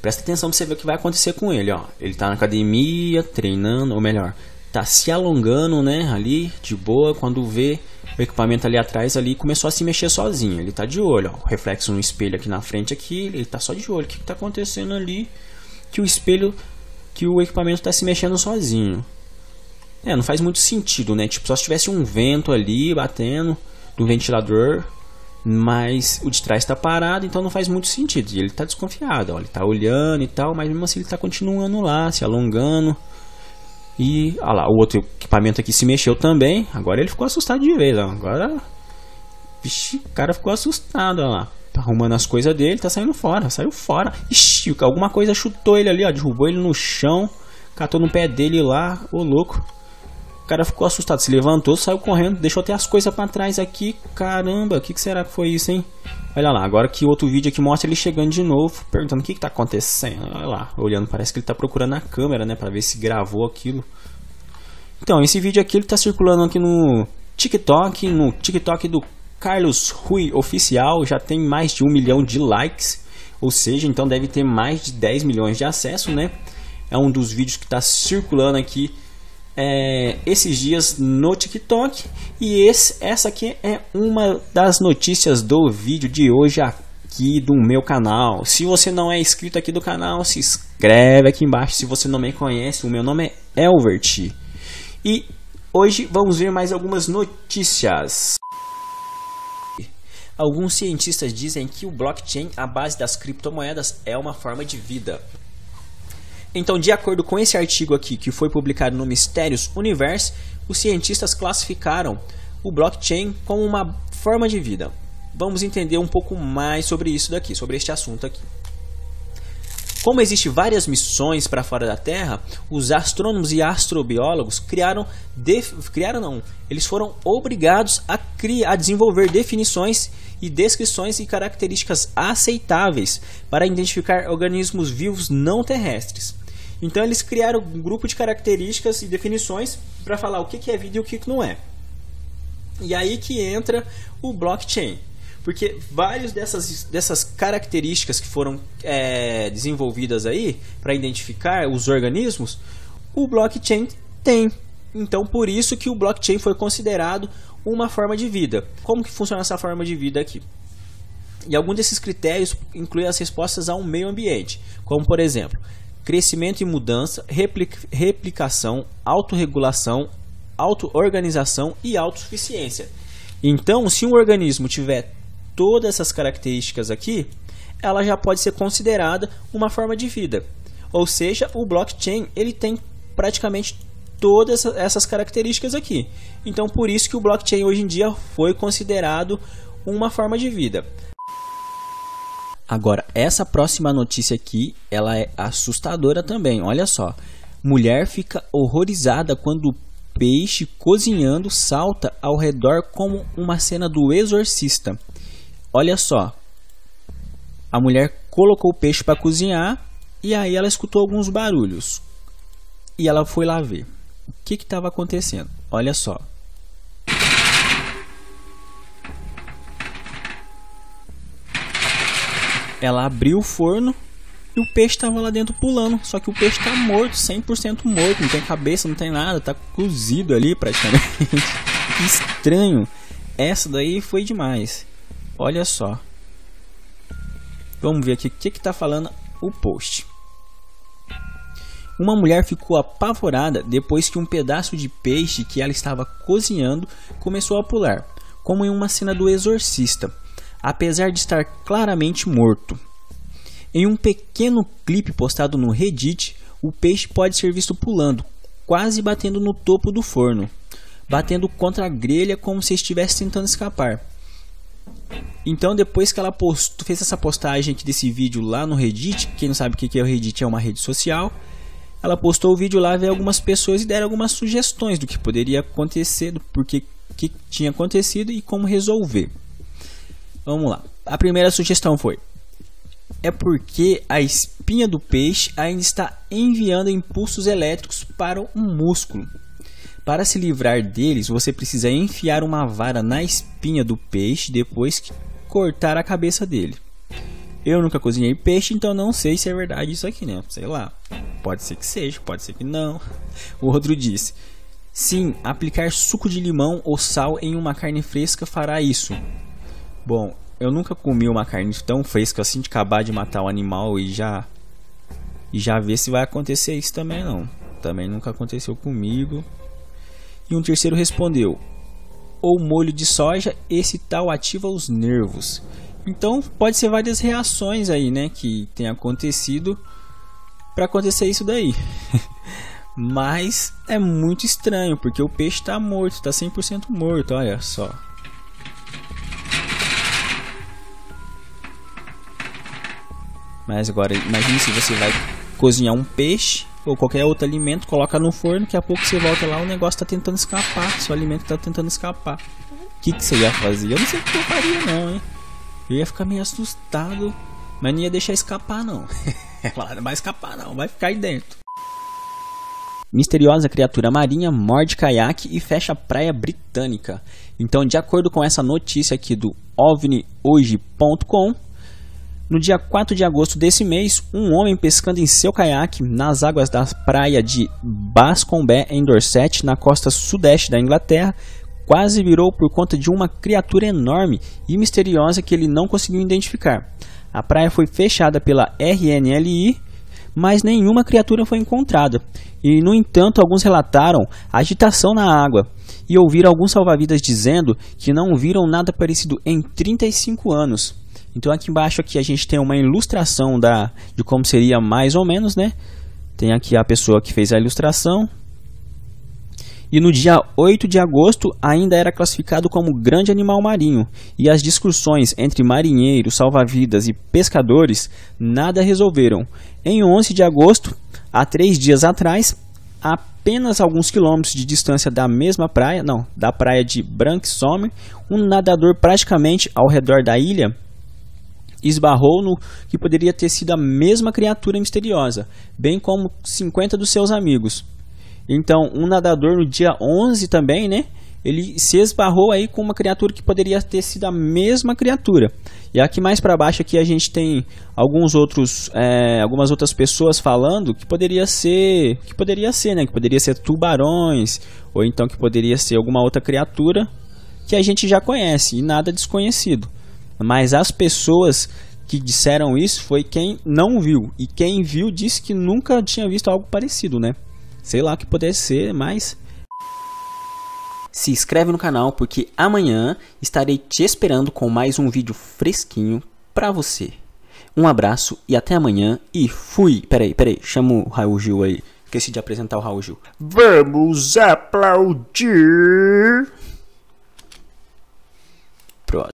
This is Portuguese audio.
Presta atenção pra você ver o que vai acontecer com ele, ó. Ele tá na academia, treinando, ou melhor, tá se alongando, né, ali, de boa, quando vê o equipamento ali atrás ali começou a se mexer sozinho. Ele tá de olho, ó, o reflexo no espelho aqui na frente aqui, ele tá só de olho. O que, que tá acontecendo ali? Que o espelho, que o equipamento tá se mexendo sozinho. É, não faz muito sentido, né? Tipo, só se tivesse um vento ali batendo do ventilador, mas o de trás está parado, então não faz muito sentido. E ele está desconfiado, ó, ele está olhando e tal, mas mesmo assim ele está continuando lá, se alongando. E olha lá, o outro equipamento aqui se mexeu também. Agora ele ficou assustado de vez. Ó. Agora, o cara ficou assustado. Olha lá, tá arrumando as coisas dele, tá saindo fora, saiu fora. Ixi, alguma coisa chutou ele ali, ó, derrubou ele no chão, catou no pé dele lá, ô louco. O cara ficou assustado, se levantou, saiu correndo, deixou até as coisas para trás aqui. Caramba, o que, que, será que foi isso, hein? Olha lá, agora que outro vídeo aqui mostra ele chegando de novo, perguntando o que, que tá acontecendo. Olha lá, olhando, parece que ele tá procurando a câmera, né, para ver se gravou aquilo. Então, esse vídeo aqui ele tá circulando aqui no TikTok, no TikTok do Carlos Rui Oficial, já tem mais de um milhão de likes, ou seja, então deve ter mais de 10 milhões de acessos, né? É um dos vídeos que está circulando aqui é, esses dias no TikTok. E esse, essa aqui é uma das notícias do vídeo de hoje aqui do meu canal. Se você não é inscrito aqui do canal, se inscreve aqui embaixo. Se você não me conhece, o meu nome é Elvert. E hoje vamos ver mais algumas notícias. Alguns cientistas dizem que o blockchain, a base das criptomoedas, é uma forma de vida. Então, de acordo com esse artigo aqui, que foi publicado no Mistérios Universe, os cientistas classificaram o blockchain como uma forma de vida. Vamos entender um pouco mais sobre isso daqui, sobre este assunto aqui. Como existem várias missões para fora da Terra, os astrônomos e astrobiólogos criaram, criaram não, eles foram obrigados a, criar, a desenvolver definições e descrições e características aceitáveis para identificar organismos vivos não terrestres. Então eles criaram um grupo de características e definições para falar o que é vida e o que não é. E aí que entra o blockchain. Porque várias dessas, dessas características que foram é, desenvolvidas aí para identificar os organismos, o blockchain tem. Então por isso que o blockchain foi considerado uma forma de vida. Como que funciona essa forma de vida aqui? E algum desses critérios inclui as respostas ao meio ambiente, como por exemplo, crescimento e mudança, replicação, autorregulação, auto-organização e autossuficiência. Então, se um organismo tiver todas essas características aqui, ela já pode ser considerada uma forma de vida. Ou seja, o blockchain ele tem praticamente todas essas características aqui. Então, por isso que o blockchain hoje em dia foi considerado uma forma de vida. Agora, essa próxima notícia aqui, ela é assustadora também. Olha só. Mulher fica horrorizada quando o peixe cozinhando salta ao redor como uma cena do exorcista. Olha só. A mulher colocou o peixe para cozinhar e aí ela escutou alguns barulhos. E ela foi lá ver. O que estava acontecendo? Olha só. Ela abriu o forno e o peixe estava lá dentro pulando. Só que o peixe está morto, 100% morto, não tem cabeça, não tem nada, está cozido ali praticamente. estranho. Essa daí foi demais. Olha só. Vamos ver aqui o que está falando o post. Uma mulher ficou apavorada depois que um pedaço de peixe que ela estava cozinhando começou a pular, como em uma cena do exorcista apesar de estar claramente morto. Em um pequeno clipe postado no Reddit, o peixe pode ser visto pulando, quase batendo no topo do forno, batendo contra a grelha como se estivesse tentando escapar. Então, depois que ela postou, fez essa postagem aqui desse vídeo lá no Reddit, quem não sabe o que é o Reddit, é uma rede social, ela postou o vídeo lá, veio algumas pessoas e deram algumas sugestões do que poderia acontecer, do porquê que tinha acontecido e como resolver. Vamos lá. A primeira sugestão foi: é porque a espinha do peixe ainda está enviando impulsos elétricos para o músculo. Para se livrar deles, você precisa enfiar uma vara na espinha do peixe depois que cortar a cabeça dele. Eu nunca cozinhei peixe, então não sei se é verdade isso aqui, né? Sei lá. Pode ser que seja, pode ser que não. O outro disse: Sim, aplicar suco de limão ou sal em uma carne fresca fará isso. Bom, eu nunca comi uma carne tão fresca assim de acabar de matar o animal e já e já ver se vai acontecer isso também não. Também nunca aconteceu comigo. E um terceiro respondeu: ou molho de soja, esse tal ativa os nervos. Então pode ser várias reações aí, né, que tem acontecido para acontecer isso daí. Mas é muito estranho, porque o peixe está morto, está 100% morto, olha só. Mas agora, imagine se você vai cozinhar um peixe ou qualquer outro alimento, coloca no forno, daqui a pouco você volta lá, o negócio está tentando escapar, seu alimento está tentando escapar. O que, que você ia fazer? Eu não sei o que eu faria não, hein. Eu ia ficar meio assustado, mas não ia deixar escapar não. não vai escapar não, vai ficar aí dentro. Misteriosa criatura marinha morde caiaque e fecha praia britânica. Então, de acordo com essa notícia aqui do ovnihoje.com, no dia 4 de agosto desse mês, um homem pescando em seu caiaque nas águas da praia de Bascombé, em Dorset, na costa sudeste da Inglaterra, quase virou por conta de uma criatura enorme e misteriosa que ele não conseguiu identificar. A praia foi fechada pela RNLI, mas nenhuma criatura foi encontrada. E, no entanto, alguns relataram agitação na água e ouviram alguns salva-vidas dizendo que não viram nada parecido em 35 anos. Então aqui embaixo aqui a gente tem uma ilustração da, de como seria mais ou menos, né? Tem aqui a pessoa que fez a ilustração. E no dia 8 de agosto ainda era classificado como grande animal marinho, e as discussões entre marinheiros, salva-vidas e pescadores nada resolveram. Em 11 de agosto, há três dias atrás, apenas alguns quilômetros de distância da mesma praia, não, da praia de Branksome, um nadador praticamente ao redor da ilha esbarrou no que poderia ter sido a mesma criatura misteriosa, bem como 50 dos seus amigos. Então, um nadador no dia 11 também, né? Ele se esbarrou aí com uma criatura que poderia ter sido a mesma criatura. E aqui mais para baixo aqui a gente tem alguns outros, é, algumas outras pessoas falando que poderia ser, que poderia ser, né? Que poderia ser tubarões ou então que poderia ser alguma outra criatura que a gente já conhece e nada desconhecido. Mas as pessoas que disseram isso foi quem não viu. E quem viu disse que nunca tinha visto algo parecido, né? Sei lá o que pudesse ser, mas. Se inscreve no canal porque amanhã estarei te esperando com mais um vídeo fresquinho pra você. Um abraço e até amanhã e fui! Peraí, peraí, chama o Raul Gil aí. Esqueci de apresentar o Raul Gil. Vamos aplaudir!